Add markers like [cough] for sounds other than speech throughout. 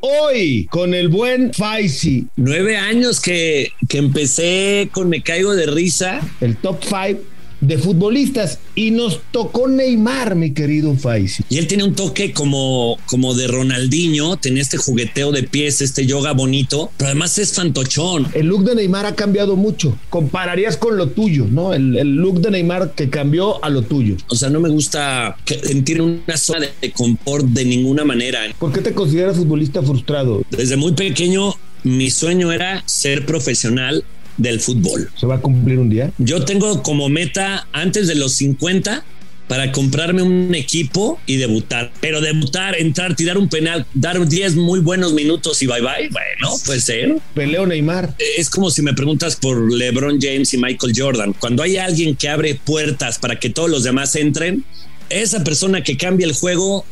hoy con el buen Faisy. Nueve años que, que empecé con Me Caigo de Risa. El top five de futbolistas y nos tocó Neymar, mi querido Faisy. Y él tiene un toque como, como de Ronaldinho, tenía este jugueteo de pies, este yoga bonito, pero además es fantochón. El look de Neymar ha cambiado mucho. Compararías con lo tuyo, ¿no? El, el look de Neymar que cambió a lo tuyo. O sea, no me gusta sentir una zona de, confort de ninguna manera. ¿Por qué te consideras futbolista frustrado? Desde muy pequeño mi sueño era ser profesional del fútbol. ¿Se va a cumplir un día? Yo tengo como meta antes de los 50 para comprarme un equipo y debutar. Pero debutar, entrar, tirar un penal, dar 10 muy buenos minutos y bye bye, bueno, puede ser. Peleo Neymar. Es como si me preguntas por LeBron James y Michael Jordan. Cuando hay alguien que abre puertas para que todos los demás entren, esa persona que cambia el juego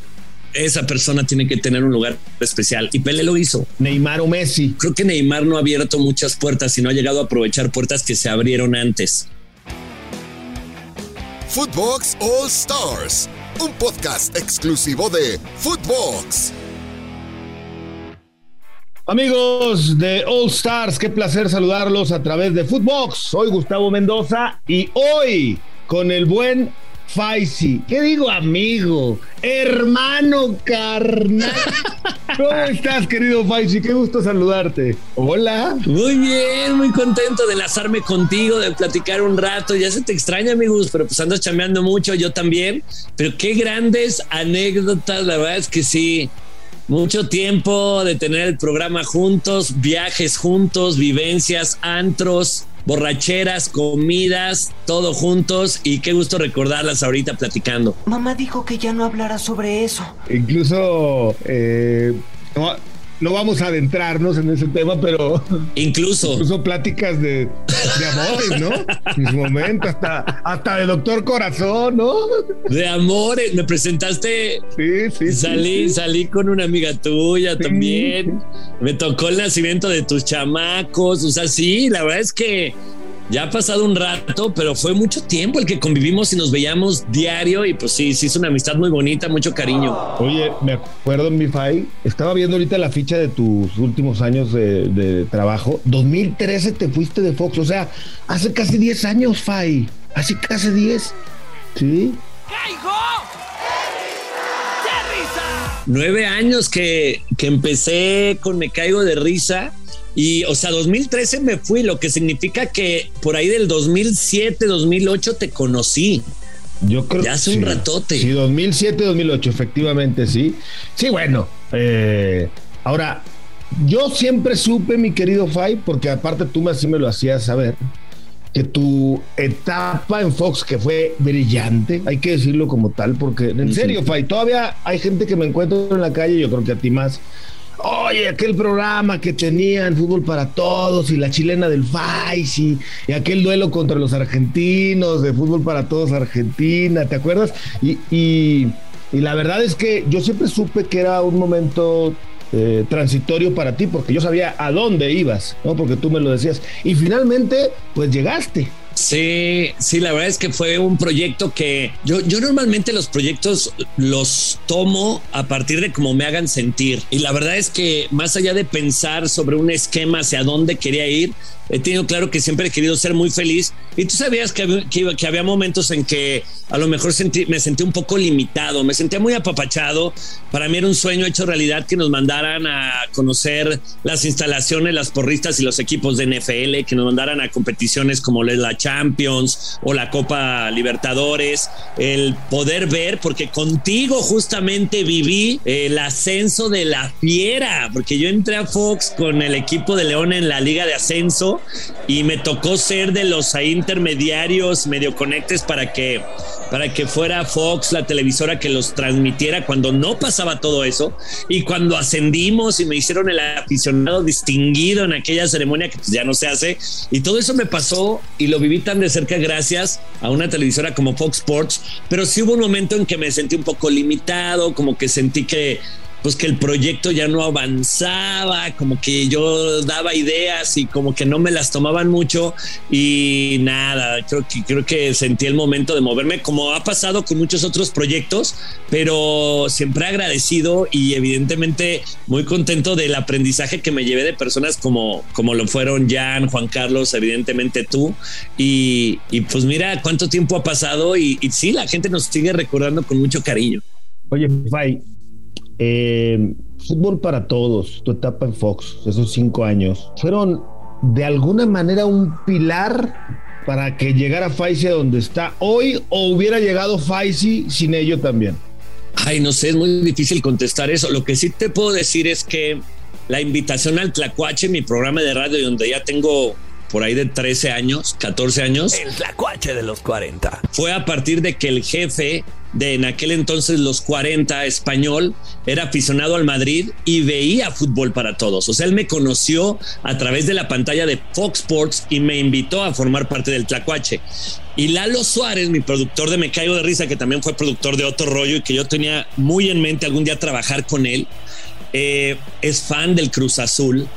esa persona tiene que tener un lugar especial. Y Pele lo hizo. Neymar o Messi. Creo que Neymar no ha abierto muchas puertas y no ha llegado a aprovechar puertas que se abrieron antes. Footbox All Stars, un podcast exclusivo de Footbox. Amigos de All Stars, qué placer saludarlos a través de Footbox. Soy Gustavo Mendoza y hoy con el buen Faisy. ¿Qué digo, amigo? Hermano carnal. ¿Cómo estás, querido Faisy? Qué gusto saludarte. Hola. Muy bien, muy contento de enlazarme contigo, de platicar un rato. Ya se te extraña, amigos, pero pues andas chambeando mucho, yo también. Pero qué grandes anécdotas, la verdad es que sí. Mucho tiempo de tener el programa juntos, viajes juntos, vivencias, antros, borracheras, comidas, todo juntos y qué gusto recordarlas ahorita platicando. Mamá dijo que ya no hablara sobre eso. Incluso eh, no, no, vamos a adentrarnos en ese tema, pero incluso incluso pláticas de, de amores, ¿no? Mis momentos, hasta, hasta de Doctor Corazón, ¿no? De amores, me presentaste. Sí, sí. Salí, sí, salí con una amiga tuya sí. también. Me tocó el nacimiento de tus chamacos. O sea, sí, la verdad es que ya ha pasado un rato, pero fue mucho tiempo el que convivimos y nos veíamos diario y pues sí, sí es una amistad muy bonita, mucho cariño. Oye, me acuerdo mi Fai, estaba viendo ahorita la ficha de tus últimos años de, de, trabajo. 2013 te fuiste de Fox, o sea, hace casi 10 años, Fai. Hace casi 10. ¿Sí? ¡Caigo! Nueve años que, que empecé con Me Caigo de Risa. Y, o sea, 2013 me fui, lo que significa que por ahí del 2007, 2008 te conocí. Yo creo ya hace sí, un ratote. Sí, 2007, 2008, efectivamente, sí. Sí, bueno. Eh, ahora, yo siempre supe, mi querido Fay, porque aparte tú así me lo hacías saber, que tu etapa en Fox, que fue brillante, hay que decirlo como tal, porque en serio, Fay, todavía hay gente que me encuentro en la calle, yo creo que a ti más Oye, aquel programa que tenían Fútbol para Todos y la chilena del Fais y, y, aquel duelo contra los argentinos de Fútbol para Todos Argentina, ¿te acuerdas? Y, y, la verdad es que yo siempre supe que era un momento eh, transitorio para ti porque yo sabía a dónde ibas, ¿no? Porque tú me lo decías. Y finalmente, pues llegaste. Sí, sí, la verdad es que fue un proyecto que yo, yo normalmente los proyectos los tomo a partir de cómo me hagan sentir. Y la verdad es que más allá de pensar sobre un esquema hacia dónde quería ir, he tenido claro que siempre he querido ser muy feliz. Y tú sabías que, que, que había momentos en que a lo mejor sentí, me sentí un poco limitado, me sentía muy apapachado. Para mí era un sueño hecho realidad que nos mandaran a conocer las instalaciones, las porristas y los equipos de NFL, que nos mandaran a competiciones como la Champions o la Copa Libertadores, el poder ver, porque contigo justamente viví el ascenso de la fiera, porque yo entré a Fox con el equipo de León en la Liga de Ascenso y me tocó ser de los intermediarios medio conectes para que para que fuera Fox la televisora que los transmitiera cuando no pasaba todo eso. Y cuando ascendimos y me hicieron el aficionado distinguido en aquella ceremonia que pues ya no se hace. Y todo eso me pasó y lo viví tan de cerca gracias a una televisora como Fox Sports, pero sí hubo un momento en que me sentí un poco limitado, como que sentí que pues que el proyecto ya no avanzaba, como que yo daba ideas y como que no me las tomaban mucho y nada, creo que, creo que sentí el momento de moverme como ha pasado con muchos otros proyectos, pero siempre agradecido y evidentemente muy contento del aprendizaje que me llevé de personas como, como lo fueron Jan, Juan Carlos, evidentemente tú y, pues mira cuánto tiempo ha pasado y, y sí, la gente nos sigue recordando con mucho cariño. Oye, Fay, eh, fútbol para todos, tu etapa en Fox, esos cinco años, fueron de alguna manera un pilar para que llegara Faisy a donde está hoy o hubiera llegado Faisy sin ello también? Ay, no sé, es muy difícil contestar eso. Lo que sí te puedo decir es que la invitación al Tlacuache, mi programa de radio, donde ya tengo por ahí de 13 años, 14 años. El Tlacuache de los 40. Fue a partir de que el jefe de en aquel entonces los 40 español, era aficionado al Madrid y veía fútbol para todos. O sea, él me conoció a través de la pantalla de Fox Sports y me invitó a formar parte del Tlacuache. Y Lalo Suárez, mi productor de Me Caigo de Risa, que también fue productor de Otro Rollo y que yo tenía muy en mente algún día trabajar con él, eh, es fan del Cruz Azul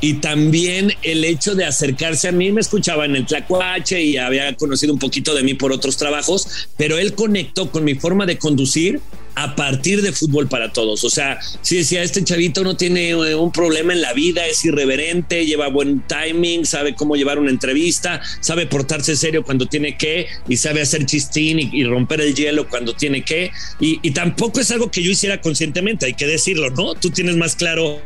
y también el hecho de acercarse a mí, me escuchaba en el Tlacuache y había conocido un poquito de mí por otros trabajos, pero él conectó con mi forma de conducir a partir de fútbol para todos. O sea, si decía, este chavito no tiene eh, un problema en la vida, es irreverente, lleva buen timing, sabe cómo llevar una entrevista, sabe portarse serio cuando tiene que y sabe hacer chistín y, romper el hielo cuando tiene que. Y, tampoco es algo que yo hiciera conscientemente, hay que decirlo, ¿no? Tú tienes más claro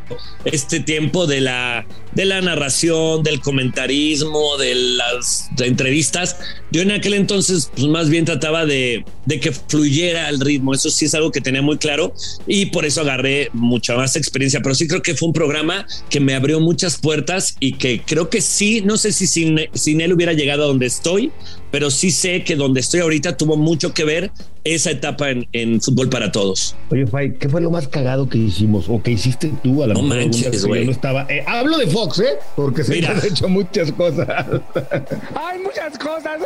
este tiempo de la, de la narración, del comentarismo, de las entrevistas. Yo en aquel entonces, pues más bien trataba de, de que fluyera el ritmo. Eso sí es algo que tenía muy claro y por eso agarré mucha más experiencia. Pero sí creo que fue un programa que me abrió muchas puertas y que creo que sí, no sé si sin, sin él hubiera llegado a donde estoy, pero sí sé que donde estoy ahorita tuvo mucho que ver esa etapa en, en Fútbol para Todos. Oye, Fay, ¿qué fue lo más cagado que hicimos o que hiciste tú a la no manches, güey. No estaba. Eh, hablo de Fox, ¿eh? Porque se han [laughs] hecho muchas cosas. Hay muchas cosas.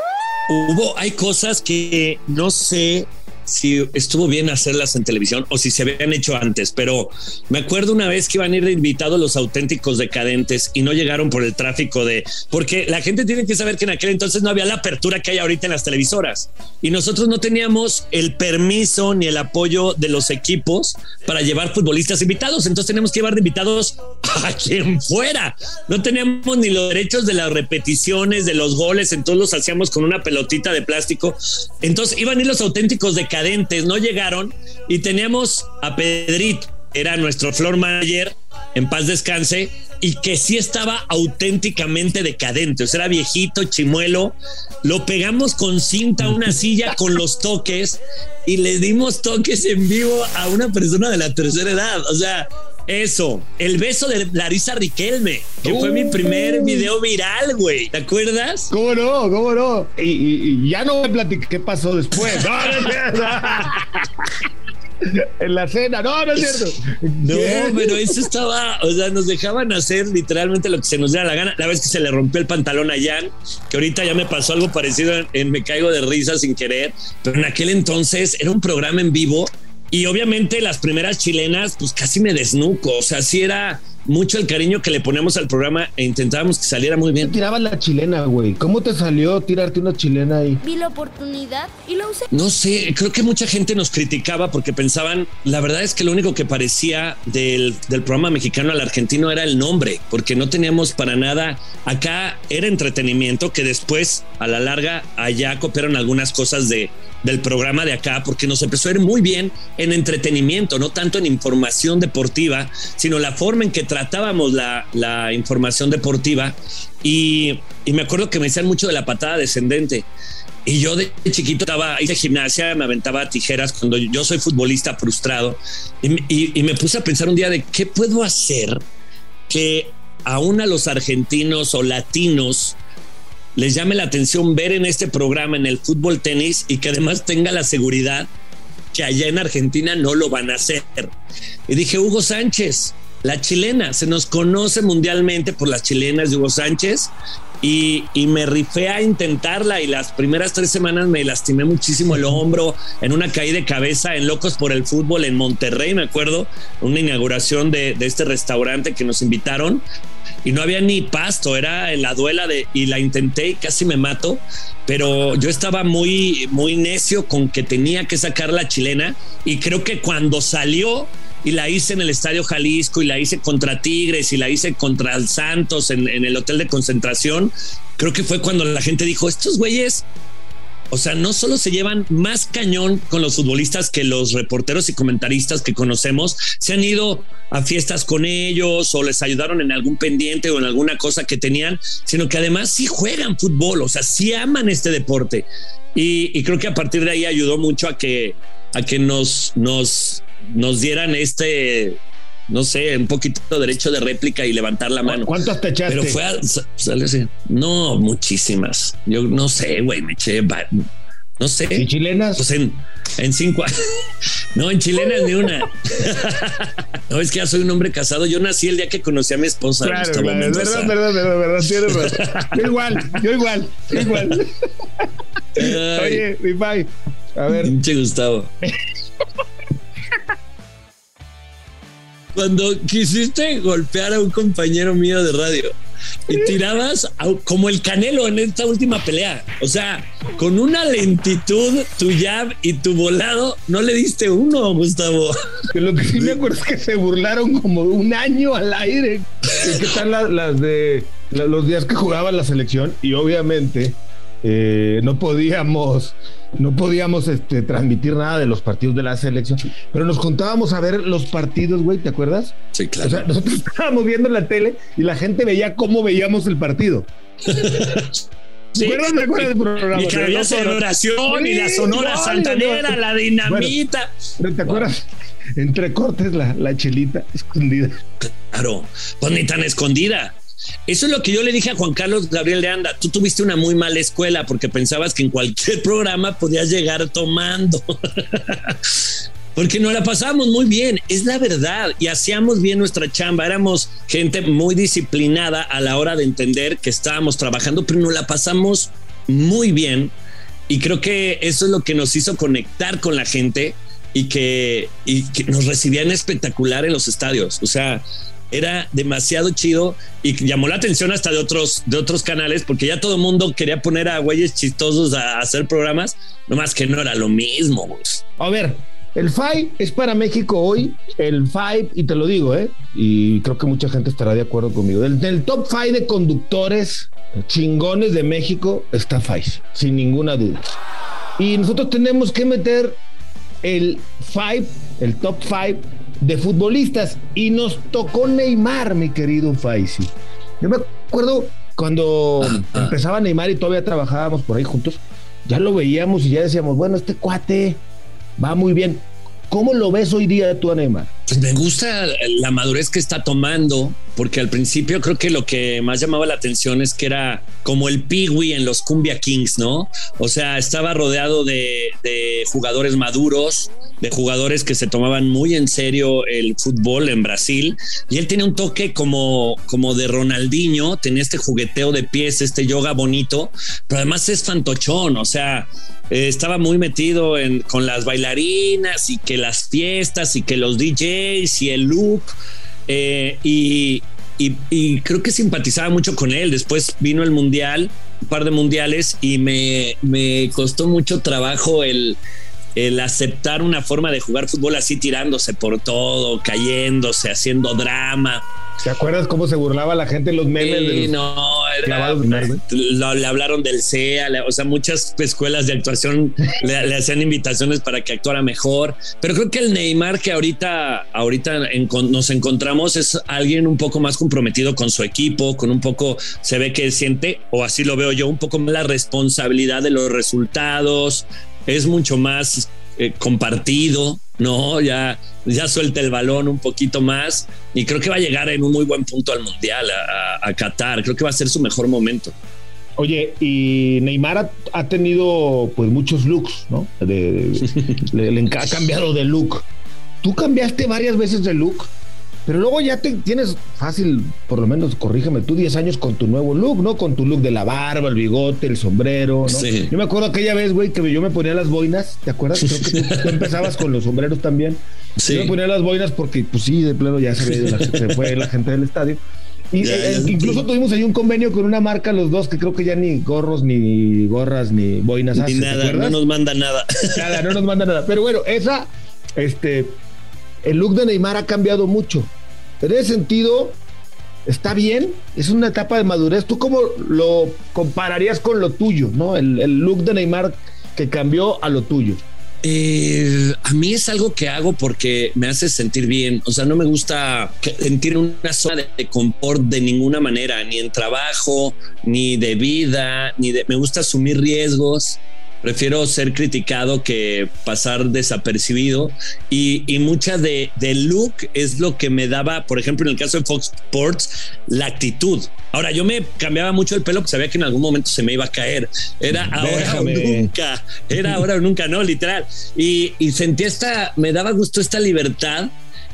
Hubo, hay cosas que no sé si estuvo bien hacerlas en televisión o si se habían hecho antes, pero me acuerdo una vez que iban a ir de invitados los auténticos decadentes y no llegaron por el tráfico de, porque la gente tiene que saber que en aquel entonces no había la apertura que hay ahorita en las televisoras y nosotros no teníamos el permiso ni el apoyo de los equipos para llevar futbolistas invitados, entonces teníamos que llevar de invitados [laughs] a quien fuera, no teníamos ni los derechos de las repeticiones, de los goles, entonces los hacíamos con una pelotita de plástico, entonces iban a ir los auténticos decadentes no llegaron y teníamos a Pedrito, era nuestro floor manager, en paz descanse, y que sí estaba auténticamente decadente, o sea, viejito, chimuelo, lo pegamos con cinta a una silla con los toques y le dimos toques en vivo a una persona de la tercera edad, o sea, eso, el beso de Larisa Riquelme, que fue mi primer uh. video viral, güey. ¿Te acuerdas? ¿Cómo no? ¿Cómo no? Y, ya no me platiqué qué pasó después. [laughs] en la cena. No, no es cierto. No, pero eso estaba, o sea, nos dejaban hacer literalmente lo que se nos diera la gana. La vez que se le rompió el pantalón a Jan, que ahorita ya me pasó algo parecido en Me Caigo de Risa sin querer, pero en aquel entonces era un programa en vivo y obviamente las primeras chilenas, pues casi me desnuco. O sea, sí era mucho el cariño que le ponemos al programa e intentábamos que saliera muy bien. Tiraba la chilena, güey. ¿Cómo te salió tirarte una chilena ahí? Vi la oportunidad y la usé. No sé, creo que mucha gente nos criticaba porque pensaban, la verdad es que lo único que parecía del, del programa mexicano al argentino era el nombre, porque no teníamos para nada. Acá era entretenimiento que después, a la larga, allá copiaron algunas cosas de, del programa de acá, porque nos empezó a ir muy bien en entretenimiento, no tanto en información deportiva, sino la forma en que tratábamos la, la información deportiva. Y, y, me acuerdo que me decían mucho de la patada descendente. Y yo de chiquito estaba, hice gimnasia, me aventaba tijeras cuando yo soy futbolista frustrado. Y, y me puse a pensar un día de qué puedo hacer que aún a los argentinos o latinos les llame la atención ver en este programa, en el fútbol tenis, y que además tenga la seguridad que allá en Argentina no lo van a hacer. Y dije, Hugo Sánchez, la chilena, se nos conoce mundialmente por las chilenas Hugo Sánchez y, y, me rifé a intentarla y las primeras tres semanas me lastimé muchísimo el hombro en una caída de cabeza en Locos por el Fútbol en Monterrey, me acuerdo, una inauguración de, este restaurante que nos invitaron y no había ni pasto, era la duela de y la intenté y casi me mato, pero yo estaba muy muy necio con que tenía que sacar la chilena y creo que cuando salió y la hice en el Estadio Jalisco y la hice contra Tigres y la hice contra el Santos en, en el hotel de concentración, creo que fue cuando la gente dijo, estos güeyes o sea, no solo se llevan más cañón con los futbolistas que los reporteros y comentaristas que conocemos, se han ido a fiestas con ellos o les ayudaron en algún pendiente o en alguna cosa que tenían, sino que además sí juegan fútbol, o sea, sí aman este deporte. Y, creo que a partir de ahí ayudó mucho a que, a que nos, nos, nos dieran este, no sé, un poquito de derecho de réplica y levantar la mano. ¿Cuántas te echaste? Pero fue a, salió así. No, muchísimas. Yo no sé, güey, me eché. No sé. ¿Y chilenas? Pues en, en cinco. No, en chilenas ni una. [laughs] No, es que ya soy un hombre casado. Yo nací el día que conocí a mi esposa. Claro, claro, es verdad, verdad, verdad, verdad, tienes razón. Yo igual, yo igual, yo igual. [laughs] Oye, mi pai, a ver. Pinche Gustavo. [laughs] Cuando quisiste golpear a un compañero mío de radio y tirabas a, como el canelo en esta última pelea. O sea, con una lentitud, tu jab y tu volado, no le diste uno, Gustavo. Que lo que sí me acuerdo es que se burlaron como un año al aire. ¿Qué están las, las de los días que jugaba la selección? Y obviamente eh, no podíamos no podíamos este, transmitir nada de los partidos de la selección, pero nos juntábamos a ver los partidos, güey, ¿te acuerdas? Sí, claro. O sea, nosotros [laughs] estábamos viendo la tele y la gente veía cómo veíamos el partido. [laughs] Sí, ¿Te acuerdas, te acuerdas del programa? y que había celebración y la sonora Sí, santanera, no. la dinamita. ¿Te acuerdas? Entre cortes la, la chelita escondida. Claro, pues ni tan escondida. Eso es lo que yo le dije a Juan Carlos Gabriel de Anda. Tú tuviste una muy mala escuela porque pensabas que en cualquier [laughs] programa podías llegar tomando. [laughs] porque nos la pasábamos muy bien, es la verdad, y hacíamos bien nuestra chamba, éramos gente muy disciplinada a la hora de entender que estábamos trabajando, pero nos la pasamos muy bien, y creo que eso es lo que nos hizo conectar con la gente y que, y que nos recibían espectacular en los estadios, o sea, era demasiado chido y llamó la atención hasta de otros, de otros canales porque ya todo el mundo quería poner a güeyes chistosos a hacer programas, nomás que no era lo mismo. Pues. A ver, el FIVE es para México hoy, el FIVE, y te lo digo, ¿eh? Y creo que mucha gente estará de acuerdo conmigo. Del, del top 5 de conductores chingones de México está FIVE, sin ninguna duda. Y nosotros tenemos que meter el 5, el top 5 de futbolistas. Y nos tocó Neymar, mi querido Faisy. Yo me acuerdo cuando empezaba Neymar y todavía trabajábamos por ahí juntos, ya lo veíamos y ya decíamos, bueno, este cuate va muy bien. ¿Cómo lo ves hoy día tú a Neymar? Pues me gusta la madurez que está tomando, porque al principio creo que lo que más llamaba la atención es que era como el Piwi en los Cumbia Kings, ¿no? O sea, estaba rodeado de, jugadores maduros, de jugadores que se tomaban muy en serio el fútbol en Brasil, y él tiene un toque como, como de Ronaldinho, tenía este jugueteo de pies, este yoga bonito, pero además es fantochón, o sea, eh, estaba muy metido en, con las bailarinas y que las fiestas y que los DJs y el look. Eh, y, y, y, creo que simpatizaba mucho con él. Después vino el mundial, un par de mundiales, y me, me costó mucho trabajo el, el aceptar una forma de jugar fútbol así, tirándose por todo, cayéndose, haciendo drama. ¿Te acuerdas cómo se burlaba la gente en los memes? Sí, de los no, era, lo, le hablaron del CEA, le, o sea, muchas escuelas de actuación le, le, hacían invitaciones para que actuara mejor, pero creo que el Neymar que ahorita, ahorita en, nos encontramos es alguien un poco más comprometido con su equipo, con un poco, se ve que siente, o así lo veo yo, un poco más la responsabilidad de los resultados, es mucho más eh, compartido, ¿no? Ya, ya suelta el balón un poquito más y creo que va a llegar en un muy buen punto al Mundial, a, a, a Qatar. Creo que va a ser su mejor momento. Oye, y Neymar ha, ha tenido pues muchos looks, ¿no? De, de, [laughs] le, le, ha cambiado de look. ¿Tú cambiaste varias veces de look? Pero luego ya te, tienes fácil, por lo menos corrígeme tú, 10 años con tu nuevo look, ¿no? Con tu look de la barba, el bigote, el sombrero, ¿no? Sí. Yo me acuerdo aquella vez, güey, que yo me ponía las boinas, ¿te acuerdas? Creo que tú, tú empezabas con los sombreros también. Sí. Yo me ponía las boinas porque, pues sí, de plano ya se, la- se fue la gente del estadio. Y Ya, eh, ya, incluso tuvimos ahí un convenio con una marca, los dos, que creo que ya ni gorros, ni gorras, ni boinas Ni hace, ¿te nada, no nos manda nada. Nada, no nos manda nada. Pero bueno, esa, este, el look de Neymar ha cambiado mucho. En ese sentido, está bien, es una etapa de madurez. ¿Tú cómo lo compararías con lo tuyo, no? El, look de Neymar que cambió a lo tuyo. Eh, a mí es algo que hago porque me hace sentir bien. O sea, no me gusta sentir una zona de, de confort de ninguna manera, ni en trabajo, ni de vida, ni de. Me gusta asumir riesgos. Prefiero ser criticado que pasar desapercibido. Y, y mucha de, del look es lo que me daba, por ejemplo, en el caso de Fox Sports, la actitud. Ahora, yo me cambiaba mucho el pelo porque sabía que en algún momento se me iba a caer. Era ahora o nunca. Era ahora o nunca, no, literal. Y, y sentí esta, me daba gusto esta libertad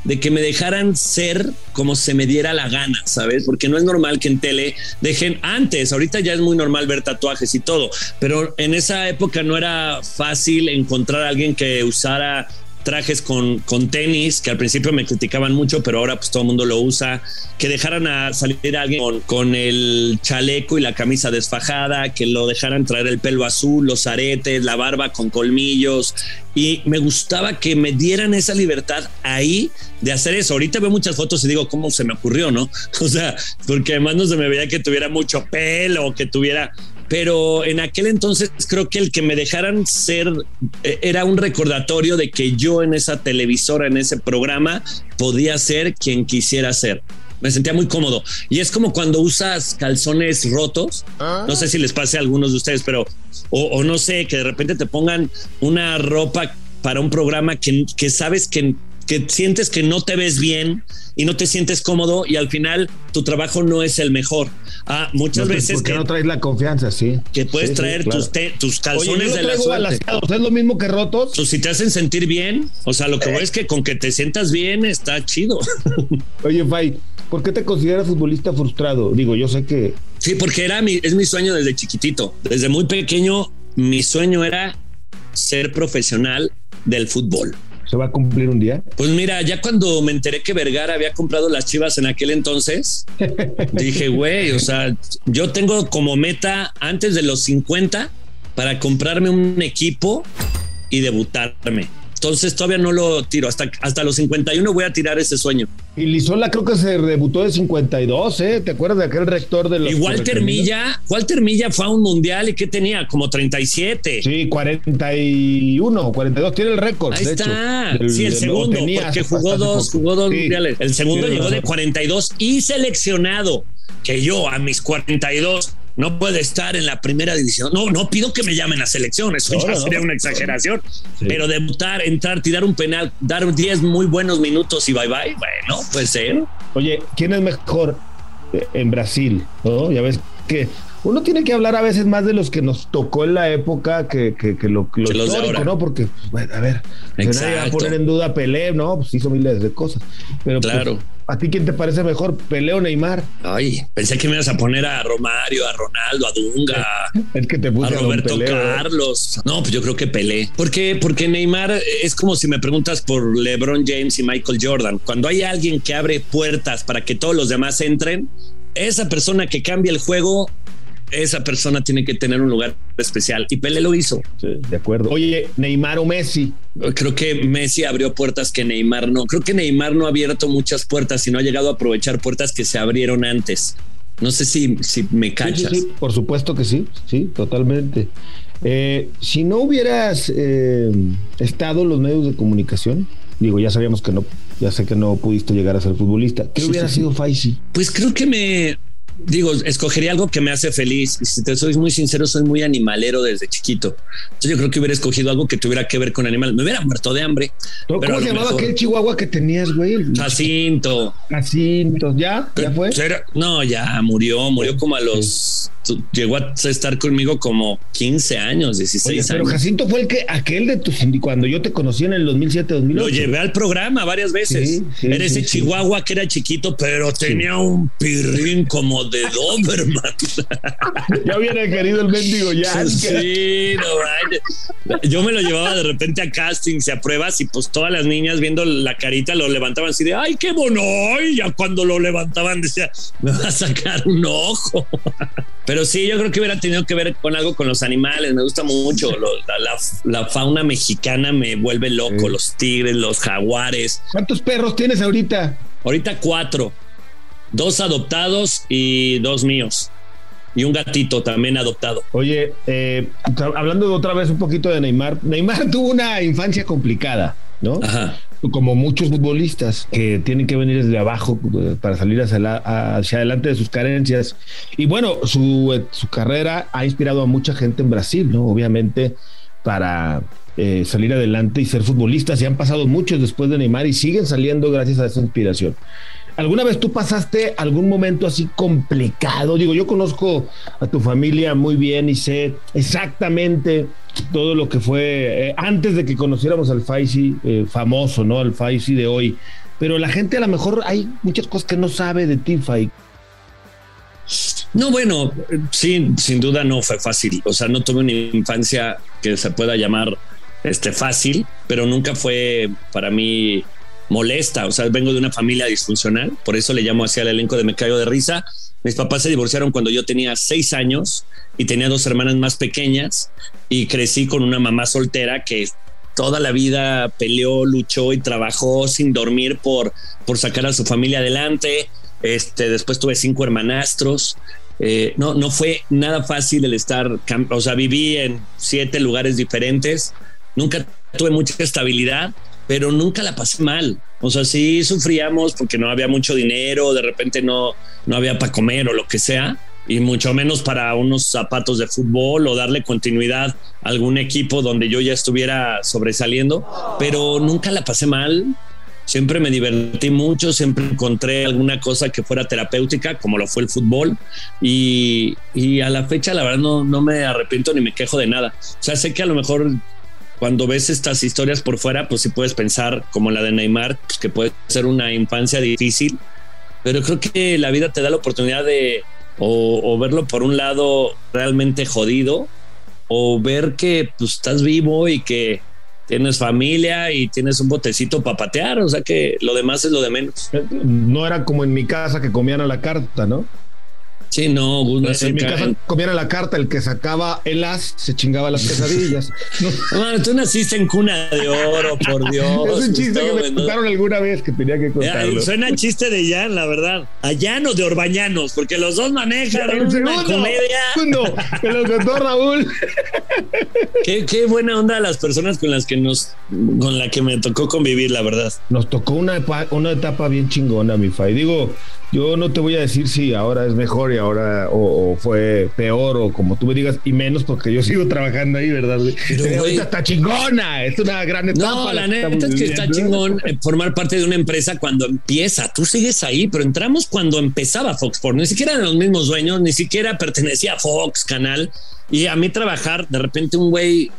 de que me dejaran ser como se me diera la gana, ¿sabes? Porque no es normal que en tele dejen antes, ahorita ya es muy normal ver tatuajes y todo, pero en esa época no era fácil encontrar a alguien que usara trajes con, con tenis, que al principio me criticaban mucho, pero ahora pues todo el mundo lo usa, que dejaran a salir a alguien con, con el chaleco y la camisa desfajada, que lo dejaran traer el pelo azul, los aretes, la barba con colmillos, y me gustaba que me dieran esa libertad ahí de hacer eso. Ahorita veo muchas fotos y digo, ¿cómo se me ocurrió, no? [laughs] O sea, porque además no se me veía que tuviera mucho pelo que tuviera pero en aquel entonces creo que el que me dejaran ser eh, era un recordatorio de que yo en esa televisora, en ese programa, podía ser quien quisiera ser. Me sentía muy cómodo. Y es como cuando usas calzones rotos. No sé si les pase a algunos de ustedes, pero, o, o no sé, que de repente te pongan una ropa para un programa que, que sabes que, que sientes que no te ves bien y no te sientes cómodo y al final tu trabajo no es el mejor. Ah, muchas No te- veces porque que, no traes la confianza, sí. que puedes Sí, sí, traer claro. tus, te- tus Oye, calzones de la suerte. ¿es lo mismo que rotos? Pues si te hacen sentir bien, o sea, lo que Eh. voy es que con que te sientas bien está chido. [laughs] Oye, Fay, ¿por qué te consideras futbolista frustrado? Digo, yo sé que Sí, porque era mi, es mi sueño desde chiquitito. Desde muy pequeño, mi sueño era ser profesional del fútbol. Se va a cumplir un día. Pues mira, ya cuando me enteré que Vergara había comprado las chivas en aquel entonces, [laughs] dije, güey, o sea, yo tengo como meta antes de los 50 para comprarme un equipo y debutarme. Entonces todavía no lo tiro. Hasta, hasta los 51 voy a tirar ese sueño. Y Lizola creo que se debutó de 52, ¿eh? ¿Te acuerdas de aquel rector de los... Y Walter? Milla, Walter Milla fue a un mundial y ¿qué tenía? Como 37. Sí, 41, 42. Tiene el récord, Ahí de está. hecho. Del- sí, el del- segundo, tenía porque jugó dos, jugó dos Sí. mundiales. El segundo llegó de razón. 42 y seleccionado. Que yo a mis 42 no puede estar en la primera división. No, no pido que me llamen a selección, eso No, ya no, sería una exageración. Sí. Pero debutar, entrar, tirar un penal, dar 10 muy buenos minutos y bye bye, bueno, puede ser. Oye, ¿quién es mejor eh, en Brasil? ¿No? Ya ves que uno tiene que hablar a veces más de los que nos tocó en la época que, que, que lo, lo los histórico. ¿no? Porque, pues, bueno, a ver, nadie va a poner en duda a Pelé, ¿no? Pues hizo miles de cosas. Pero, pues, Claro. ¿a ti quién te parece mejor, Pelé o Neymar? Ay, pensé que me ibas a poner a Romario, a Ronaldo, a Dunga. [laughs] Es que te a puse a, Roberto. Carlos. No, pues yo creo que Pelé. ¿Por qué? Porque Neymar es como si me preguntas por LeBron James y Michael Jordan. Cuando hay alguien que abre puertas para que todos los demás entren, esa persona que cambia el juego, esa persona tiene que tener un lugar especial. Y Pelé lo hizo. Sí, de acuerdo. Oye, Neymar o Messi. Creo que Messi abrió puertas que Neymar no. Creo que Neymar no ha abierto muchas puertas y no ha llegado a aprovechar puertas que se abrieron antes. No sé si, si me cachas. sí, sí, por supuesto que sí, sí, totalmente. Eh, si no hubieras eh, estado en los medios de comunicación, digo, ya sabíamos que no, ya sé que no pudiste llegar a ser futbolista. ¿Qué Sí, hubiera sí. sido Faisy? Pues creo que me digo, escogería algo que me hace feliz. Y si te soy muy sincero, soy muy animalero desde chiquito. Entonces yo creo que hubiera escogido algo que tuviera que ver con animales. Me hubiera muerto de hambre. ¿Cómo se lo llamaba mejor- aquel chihuahua que tenías, güey? Jacinto. Jacinto, ¿ya? ¿Ya fue? Era- No, ya murió, murió como a los. Llegó a estar conmigo como 15 años, 16 Oye, pero años. Jacinto fue el que, aquel de tu sindi- cuando yo te conocí en el 2007, 2008. Lo llevé al programa varias veces. Sí, sí, era ese sí, chihuahua que era chiquito, pero tenía un pirrín como de [laughs] Doberman. Ya hubiera querido el mendigo ya. Sí, no. Yo me lo llevaba de repente a castings y a pruebas y pues todas las niñas viendo la carita lo levantaban así de, ay, qué mono. Y ya cuando lo levantaban decía, me va a sacar un ojo. Pero sí, yo creo que hubiera tenido que ver con algo con los animales. Me gusta mucho. Lo- la, la- la fauna mexicana me vuelve loco. Sí. Los tigres, los jaguares. ¿Cuántos perros tienes ahorita? Ahorita cuatro. Dos adoptados y dos míos. Y un gatito también adoptado. Oye, eh, hablando otra vez un poquito de Neymar. Neymar [laughs] tuvo una infancia complicada, ¿no? Ajá. Como muchos futbolistas que tienen que venir desde abajo eh, para salir hacia, la- hacia adelante de sus carencias. Y bueno, su, eh, su carrera ha inspirado a mucha gente en Brasil, ¿no? Obviamente, para eh, salir adelante y ser futbolistas. Y han pasado muchos después de Neymar y siguen saliendo gracias a esa inspiración. ¿Alguna vez tú pasaste algún momento así complicado? Digo, yo conozco a tu familia muy bien y sé exactamente todo lo que fue eh, antes de que conociéramos al Faisy eh, famoso, ¿no? Al Faisy de hoy. Pero la gente a lo mejor hay muchas cosas que no sabe de ti, Fai. No, bueno, sí, sin duda no fue fácil. O sea, no tuve una infancia que se pueda llamar este fácil, pero nunca fue para mí molesta. O sea, vengo de una familia disfuncional, por eso le llamo así al elenco de Me Caigo de Risa. Mis papás se divorciaron cuando yo tenía seis años y tenía dos hermanas más pequeñas y crecí con una mamá soltera que toda la vida peleó, luchó y trabajó sin dormir por, por sacar a su familia adelante. Este, después tuve cinco hermanastros. Eh, no, no fue nada fácil el estar, o sea, viví en siete lugares diferentes. Nunca tuve mucha estabilidad, pero nunca la pasé mal. O sea, sí sufríamos porque no había mucho dinero, de repente no, no había para comer o lo que sea, y mucho menos para unos zapatos de fútbol o darle continuidad a algún equipo donde yo ya estuviera sobresaliendo, pero nunca la pasé mal. Siempre me divertí mucho, siempre encontré alguna cosa que fuera terapéutica, como lo fue el fútbol, y, y a la fecha la verdad no, no me arrepiento ni me quejo de nada. O sea, sé que a lo mejor cuando ves estas historias por fuera, pues sí puedes pensar, como la de Neymar, pues que puede ser una infancia difícil, pero creo que la vida te da la oportunidad de o, o verlo por un lado realmente jodido, o ver que pues, estás vivo y que tienes familia y tienes un botecito para patear, o sea que lo demás es lo de menos. No era como en mi casa que comían a la carta, ¿no? Sí, no, Gus, no en mi casa comían a la carta, el que sacaba el as se chingaba las [laughs] quesadillas. ¿no? Tú naciste en cuna de oro, por [laughs] Dios. es un chiste que me contaron alguna vez que tenía que contarlo. Suena chiste de Jan, la verdad. A Jan o de Orbañanos, porque los dos manejan El una segundo, comedia. segundo, que lo contó Raúl. [laughs] Qué, qué buena onda las personas con las que nos, con la que me tocó convivir, la verdad. Nos tocó una, una etapa bien chingona, mi Fai. Digo, yo no te voy a decir si ahora es mejor y ahora o, o fue peor o como tú me digas, y menos porque yo sigo trabajando ahí, ¿verdad? Pero, ahorita está chingona, es una gran etapa. No, la neta es que está chingón eh, formar parte de una empresa cuando empieza. Tú sigues ahí, pero entramos cuando empezaba Fox Sports. Ni siquiera eran los mismos dueños, ni siquiera pertenecía a Fox Canal. Y a mí trabajar, de repente un güey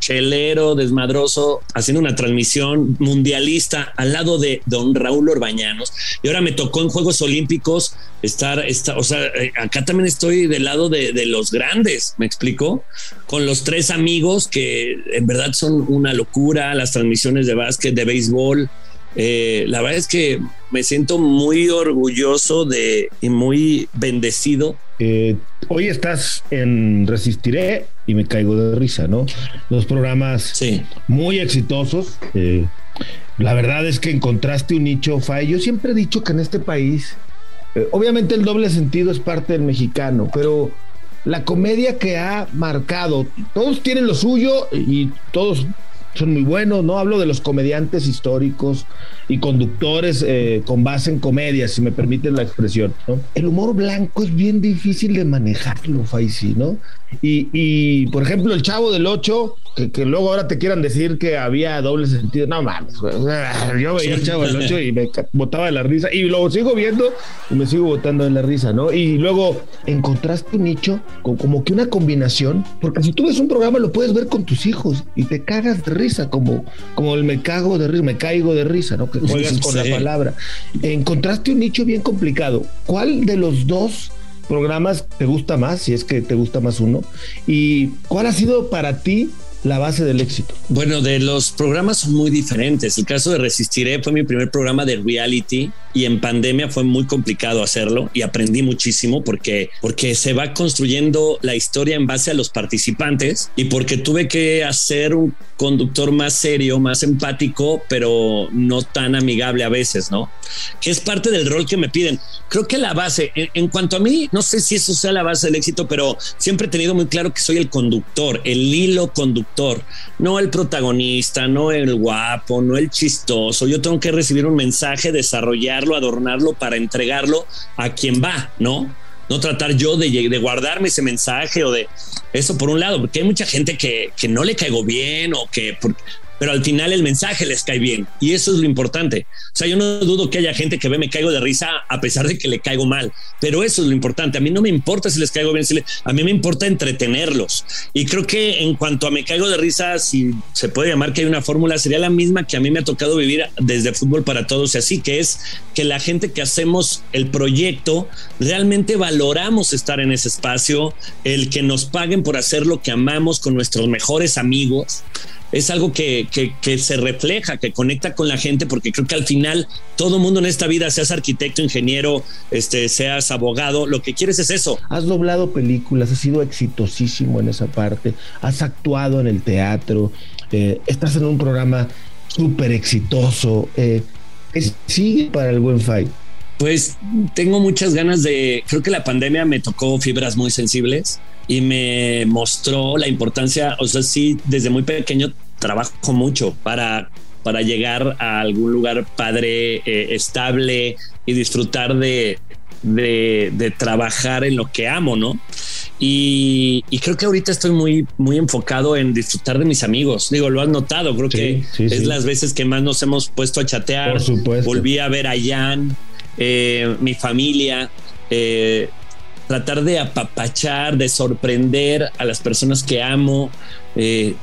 chelero, desmadroso, haciendo una transmisión mundialista al lado de don Raúl Orbañanos. Y ahora me tocó en Juegos Olímpicos estar, estar o sea, eh, acá también estoy del lado de, de los grandes, ¿me explico? Con los tres amigos que en verdad son una locura, las transmisiones de básquet, de béisbol. Eh, la verdad es que me siento muy orgulloso de y muy bendecido Eh, hoy estás en Resistiré y me caigo de risa, ¿no? Los programas Sí. muy exitosos. eh, la verdad es que encontraste un nicho, Fai. Yo siempre he dicho que en este país, obviamente el doble sentido es parte del mexicano, pero la comedia que ha marcado, todos tienen lo suyo y todos son muy buenos, ¿no? Hablo de los comediantes históricos y conductores eh, con base en comedia, si me permiten la expresión, ¿no? El humor blanco es bien difícil de manejarlo, Faisy, ¿no? Y, y, por ejemplo, el Chavo del Ocho que, luego ahora te quieran decir que había doble sentido. No mames, [laughs] yo veía el Chavo del 8 y me botaba de la risa y lo sigo viendo y me sigo botando de la risa, ¿no? Y luego encontraste un nicho con como que una combinación, porque si tú ves un programa lo puedes ver con tus hijos y te cagas de risa, como, como el me cago de risa, me caigo de risa, ¿no? Que juegas con la palabra. Encontraste un nicho bien complicado. ¿Cuál de los dos programas te gusta más, si es que te gusta más uno? ¿Y cuál ha sido para ti la base del éxito? Bueno, de los programas son muy diferentes. El caso de Resistiré fue mi primer programa de reality y en pandemia fue muy complicado hacerlo y aprendí muchísimo porque, porque se va construyendo la historia en base a los participantes y porque tuve que hacer un conductor más serio, más empático, pero no tan amigable a veces, ¿no? Que es parte del rol que me piden. Creo que la base, en, en cuanto a mí, no sé si eso sea la base del éxito, pero siempre he tenido muy claro que soy el conductor, el hilo conductor, no el protagonista, no el guapo, no el chistoso. Yo tengo que recibir un mensaje, desarrollarlo, adornarlo para entregarlo a quien va, ¿no? no tratar yo de, de, guardarme ese mensaje o de eso por un lado, porque hay mucha gente que, que no le caigo bien o que, pero al final el mensaje les cae bien y eso es lo importante. O sea, yo no dudo que haya gente que ve me caigo de risa a pesar de que le caigo mal, pero eso es lo importante. A mí no me importa si les caigo bien, a mí me importa entretenerlos. Y creo que en cuanto a me caigo de risa, si se puede llamar que hay una fórmula, sería la misma que a mí me ha tocado vivir desde Fútbol para Todos y así, que es que la gente que hacemos el proyecto realmente valoramos estar en ese espacio, el que nos paguen por hacer lo que amamos con nuestros mejores amigos es algo que, que, se refleja, que conecta con la gente, porque creo que al final todo mundo en esta vida, seas arquitecto, ingeniero, este, seas abogado, lo que quieres es eso. Has doblado películas, has sido exitosísimo en esa parte, has actuado en el teatro, eh, estás en un programa súper exitoso. Eh, ¿Qué sigue para el buen fight? Pues tengo muchas ganas de, creo que la pandemia me tocó fibras muy sensibles y me mostró la importancia, o sea, sí, desde muy pequeño trabajo mucho para, para llegar a algún lugar padre, eh, estable y disfrutar de, de, trabajar en lo que amo, ¿no? Y, creo que ahorita estoy muy, muy enfocado en disfrutar de mis amigos. Digo, lo has notado, creo que es las veces que más nos hemos puesto a chatear. Por supuesto. Volví a ver a Jan, eh, mi familia. Eh, tratar de apapachar, de sorprender a las personas que amo. Eh,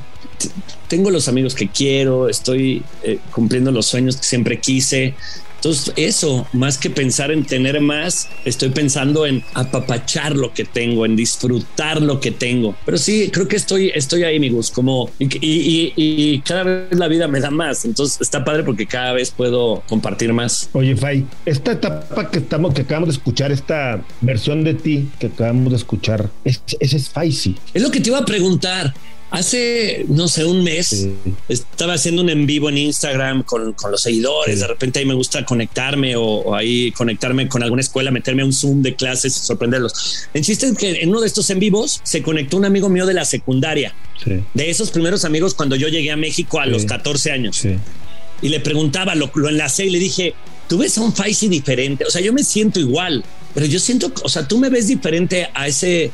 tengo los amigos que quiero, estoy eh, cumpliendo los sueños que siempre quise. Entonces, eso, más que pensar en tener más, estoy pensando en apapachar lo que tengo, en disfrutar lo que tengo. Pero sí, creo que estoy, estoy ahí, amigos, como y, cada vez la vida me da más. Entonces, está padre porque cada vez puedo compartir más. Oye, Fay, esta etapa que estamos, que acabamos de escuchar, esta versión de ti que acabamos de escuchar, ese es, es Faisy. Es lo que te iba a preguntar. Hace, no sé, un mes estaba haciendo un en vivo en Instagram con, los seguidores. De repente ahí me gusta conectarme o, ahí conectarme con alguna escuela, meterme a un Zoom de clases y sorprenderlos. El chiste es que en uno de estos en vivos se conectó un amigo mío de la secundaria, de esos primeros amigos cuando yo llegué a México a los 14 años. Y le preguntaba, lo, lo enlacé y le dije, tú ves a un Faisy diferente. O sea, yo me siento igual, pero yo siento, o sea, tú me ves diferente a ese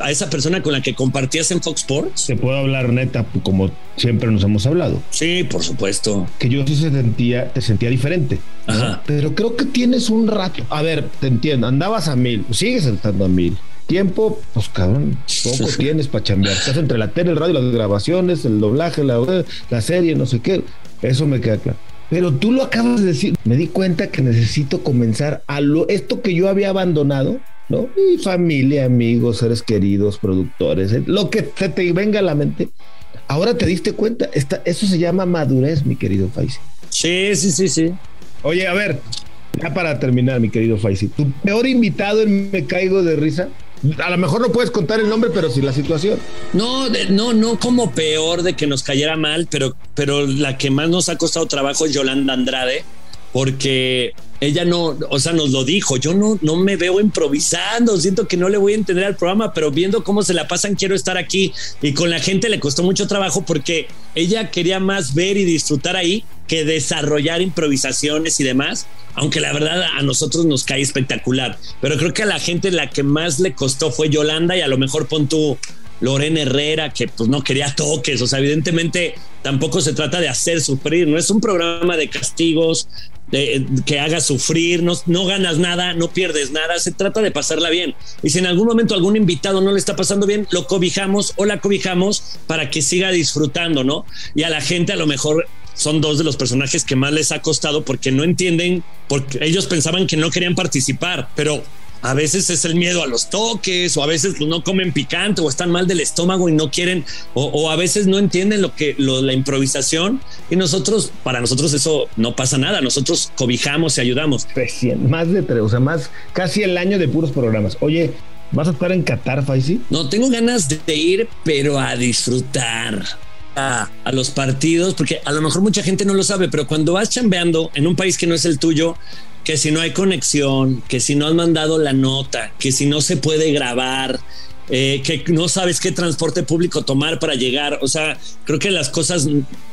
a esa persona con la que compartías en Fox Sports? Se puede hablar neta, como siempre nos hemos hablado. Sí, por supuesto. Que yo sí se sentía, te sentía diferente. Ajá. Pero creo que tienes un rato. A ver, te entiendo, andabas a mil, sigues estando a mil. Tiempo, pues cabrón, poco [laughs] tienes para chambear. Estás entre la tele, el radio, las grabaciones, el doblaje, la, la serie, no sé qué. Eso me queda claro. Pero tú lo acabas de decir. Me di cuenta que necesito comenzar a lo, esto que yo había abandonado, ¿no? Y familia, amigos, seres queridos, productores, eh, lo que se te venga a la mente. Ahora te diste cuenta, eso se llama madurez, mi querido Faisy. Sí, sí, sí, sí. Oye, a ver, ya para terminar, mi querido Faisy, tu peor invitado en Me Caigo de Risa. A lo mejor no puedes contar el nombre, pero sí la situación. No, no, no como peor de que nos cayera mal, pero, pero la que más nos ha costado trabajo es Yolanda Andrade, porque ella no, o sea, nos lo dijo, yo no, no me veo improvisando, siento que no le voy a entender al programa, pero viendo cómo se la pasan, quiero estar aquí. Y con la gente le costó mucho trabajo porque ella quería más ver y disfrutar ahí que desarrollar improvisaciones y demás, aunque la verdad a nosotros nos cae espectacular. Pero creo que a la gente la que más le costó fue Yolanda y a lo mejor pon tú Lorena Herrera, que pues no quería toques. O sea, evidentemente tampoco se trata de hacer sufrir, no es un programa de castigos, de, que haga sufrir, no, no ganas nada, no pierdes nada, se trata de pasarla bien. Y si en algún momento algún invitado no le está pasando bien, lo cobijamos o la cobijamos para que siga disfrutando, ¿no? Y a la gente a lo mejor son dos de los personajes que más les ha costado porque no entienden, porque ellos pensaban que no querían participar, pero a veces es el miedo a los toques, o a veces no comen picante, o están mal del estómago y no quieren, o, a veces no entienden lo que lo, la improvisación. Y nosotros, para nosotros eso no pasa nada. Nosotros cobijamos y ayudamos. más de tres, o sea, más casi el año de puros programas. Oye, ¿vas a estar en Qatar, Faisy? No, tengo ganas de ir, pero a disfrutar. A, a, los partidos, porque a lo mejor mucha gente no lo sabe, pero cuando vas chambeando en un país que no es el tuyo, que si no hay conexión, que si no has mandado la nota, que si no se puede grabar, eh, que no sabes qué transporte público tomar para llegar. O sea, creo que las cosas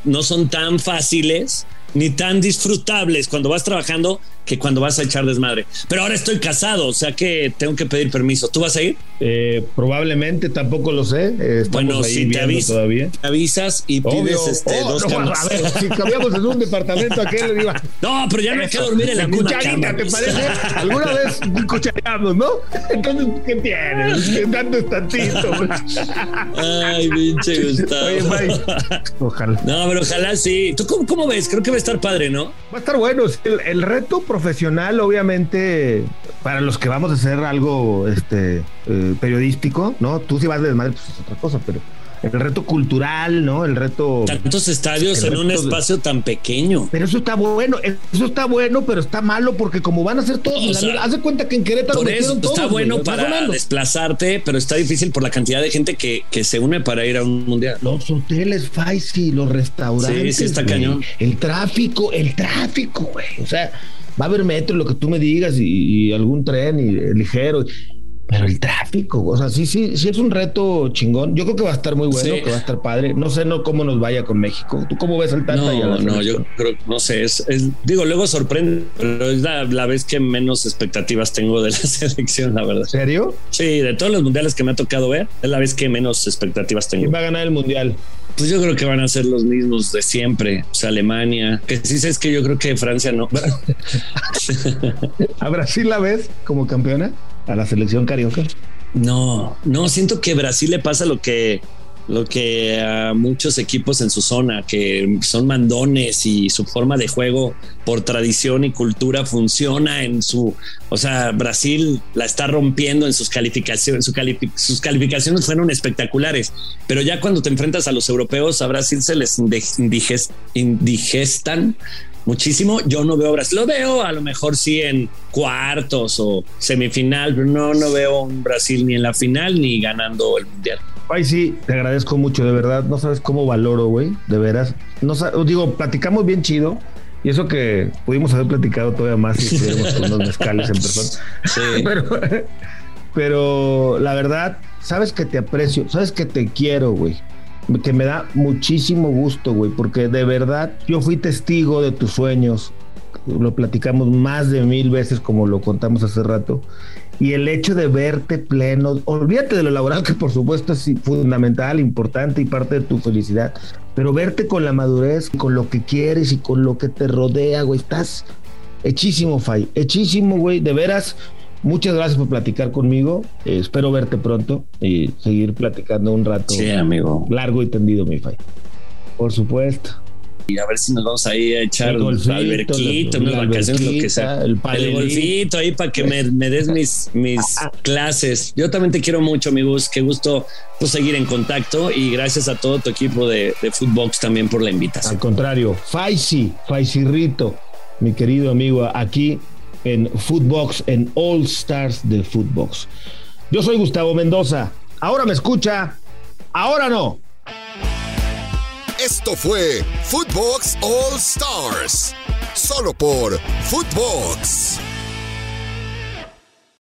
no son tan fáciles ni tan disfrutables cuando vas trabajando que cuando vas a echar desmadre. Pero ahora estoy casado, o sea que tengo que pedir permiso. ¿Tú vas a ir? Eh, probablemente, tampoco lo sé. bueno, si te, todavía. te avisas y pides este, oh, dos camas. A ver, si cambiamos en un departamento, ¿a qué le digo? No, pero ya no hay que dormir en la, misma cama. ¿te parece? Alguna vez cuchareamos, ¿no? Entonces, ¿qué tienes? Tanto es tantito. Ay, pinche Gustavo. Oye, [laughs] Ojalá. No, pero ojalá sí. ¿Tú cómo, cómo ves? Creo que a estar padre, ¿no? Va a estar bueno. El, reto profesional, obviamente, para los que vamos a hacer algo este, eh, periodístico, ¿no? Tú si vas de desmadre, pues es otra cosa, pero el reto cultural, ¿no? El reto. Tantos estadios en un espacio tan pequeño. Pero eso está bueno, eso está bueno, pero está malo porque como van a ser todos, haz de cuenta que en Querétaro por eso, está bueno para desplazarte, pero está difícil por la cantidad de gente que, que se une para ir a un mundial. Los hoteles, Faisy, los restaurantes. Sí, sí, está cañón. El tráfico, el tráfico, güey. O sea, va a haber metro, lo que tú me digas, y, algún tren y, ligero. Pero el tráfico, o sea, sí, sí, sí es un reto chingón. Yo creo que va a estar muy bueno, que va a estar padre. No sé no cómo nos vaya con México. ¿Tú cómo ves el Tata? No, no, yo creo, no sé, es, digo, luego sorprende, pero es la, vez que menos expectativas tengo de la [laughs] selección, la verdad. ¿Serio? Sí, de todos los mundiales que me ha tocado ver, es la vez que menos expectativas tengo. ¿Quién va a ganar el mundial? Pues yo creo que van a ser los mismos de siempre. O sea, Alemania. Que sí es que yo creo que Francia no. [laughs] ¿A Brasil la ves como campeona? ¿A la selección carioca? No, no, siento que Brasil le pasa lo que lo que a muchos equipos en su zona, que son mandones y su forma de juego por tradición y cultura funciona en su, o sea, Brasil la está rompiendo en sus calificaciones, sus calificaciones fueron espectaculares, pero ya cuando te enfrentas a los europeos, a Brasil se les indigestan muchísimo. Yo no veo a Brasil, lo veo a lo mejor sí en cuartos o semifinal, pero no, no veo un Brasil ni en la final ni ganando el mundial. Ay, sí, te agradezco mucho, de verdad. No sabes cómo valoro, güey, de veras. No digo, platicamos bien chido. Y eso que pudimos haber platicado todavía más si estuviéramos con unos mezcales en persona. [laughs] Sí. [laughs] Pero, pero la verdad, sabes que te aprecio, sabes que te quiero, güey. Que me da muchísimo gusto, güey, porque de verdad yo fui testigo de tus sueños. Lo platicamos más de mil veces, como lo contamos hace rato y el hecho de verte pleno, olvídate de lo laboral que por supuesto es fundamental, importante y parte de tu felicidad, pero verte con la madurez, con lo que quieres y con lo que te rodea, güey, estás hechísimo, Fay, hechísimo, güey, de veras. Muchas gracias por platicar conmigo. Eh, espero verte pronto y seguir platicando un rato. Sí, amigo. Largo y tendido, mi Fay. Por supuesto y a ver si nos vamos ahí a echar un alberquito, unas vacaciones, lo que sea. El, golfito ahí para que me, des mis, mis clases. Yo también te quiero mucho, amigos. Qué gusto pues, seguir en contacto y gracias a todo tu equipo de, de Footbox también por la invitación. Al contrario, Faisy, Rito, mi querido amigo, aquí en Footbox, en All Stars de Footbox. Yo soy Gustavo Mendoza. Ahora me escucha, ahora no. Esto fue Footbox All Stars, solo por Footbox.